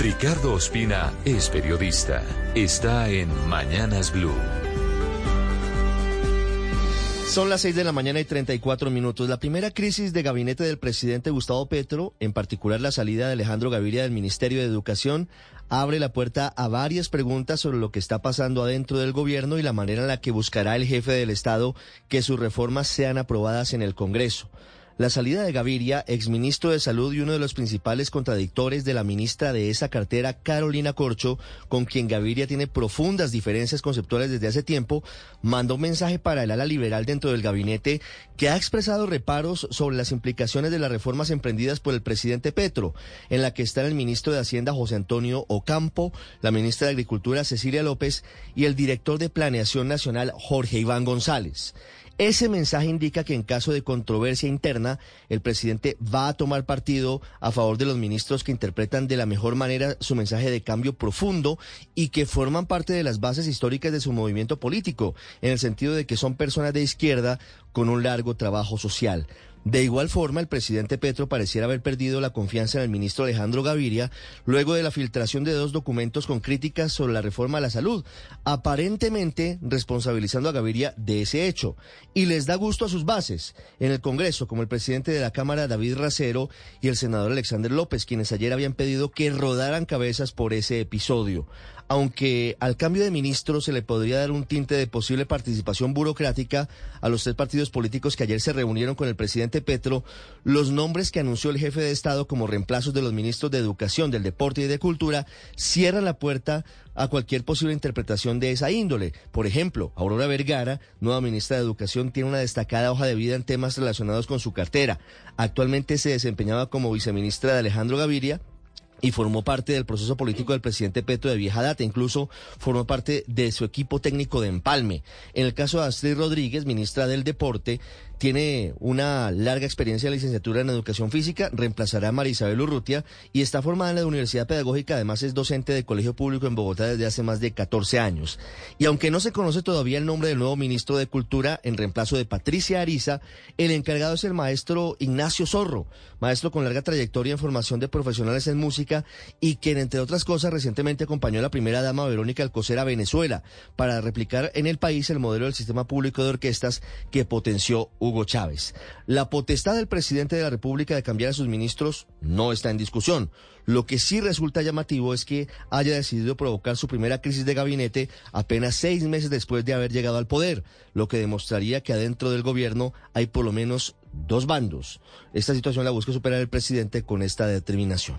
Ricardo Ospina es periodista. Está en Mañanas Blue. Son las 6 de la mañana y 34 minutos. La primera crisis de gabinete del presidente Gustavo Petro, en particular la salida de Alejandro Gaviria del Ministerio de Educación, abre la puerta a varias preguntas sobre lo que está pasando adentro del gobierno y la manera en la que buscará el jefe del Estado que sus reformas sean aprobadas en el Congreso. La salida de Gaviria, exministro de Salud y uno de los principales contradictores de la ministra de esa cartera, Carolina Corcho, con quien Gaviria tiene profundas diferencias conceptuales desde hace tiempo, mandó un mensaje para el ala liberal dentro del gabinete que ha expresado reparos sobre las implicaciones de las reformas emprendidas por el presidente Petro, en la que están el ministro de Hacienda José Antonio Ocampo, la ministra de Agricultura Cecilia López y el director de Planeación Nacional Jorge Iván González. Ese mensaje indica que en caso de controversia interna, el presidente va a tomar partido a favor de los ministros que interpretan de la mejor manera su mensaje de cambio profundo y que forman parte de las bases históricas de su movimiento político, en el sentido de que son personas de izquierda con un largo trabajo social. De igual forma, el presidente Petro pareciera haber perdido la confianza en el ministro Alejandro Gaviria luego de la filtración de dos documentos con críticas sobre la reforma a la salud, aparentemente responsabilizando a Gaviria de ese hecho. Y les da gusto a sus bases en el Congreso, como el presidente de la Cámara David Racero y el senador Alexander López, quienes ayer habían pedido que rodaran cabezas por ese episodio aunque al cambio de ministro se le podría dar un tinte de posible participación burocrática a los tres partidos políticos que ayer se reunieron con el presidente Petro, los nombres que anunció el jefe de Estado como reemplazos de los ministros de Educación, del Deporte y de Cultura cierran la puerta a cualquier posible interpretación de esa índole. Por ejemplo, Aurora Vergara, nueva ministra de Educación, tiene una destacada hoja de vida en temas relacionados con su cartera. Actualmente se desempeñaba como viceministra de Alejandro Gaviria y formó parte del proceso político del presidente Petro de vieja data, incluso formó parte de su equipo técnico de empalme. En el caso de Astrid Rodríguez, ministra del Deporte, tiene una larga experiencia de licenciatura en educación física, reemplazará a María Isabel Urrutia y está formada en la Universidad Pedagógica, además es docente de colegio público en Bogotá desde hace más de 14 años. Y aunque no se conoce todavía el nombre del nuevo ministro de Cultura en reemplazo de Patricia Ariza, el encargado es el maestro Ignacio Zorro, maestro con larga trayectoria en formación de profesionales en música y quien, entre otras cosas, recientemente acompañó a la primera dama Verónica Alcocer a Venezuela para replicar en el país el modelo del sistema público de orquestas que potenció Hugo Chávez. La potestad del presidente de la República de cambiar a sus ministros no está en discusión. Lo que sí resulta llamativo es que haya decidido provocar su primera crisis de gabinete apenas seis meses después de haber llegado al poder, lo que demostraría que adentro del gobierno hay por lo menos dos bandos. Esta situación la busca superar el presidente con esta determinación.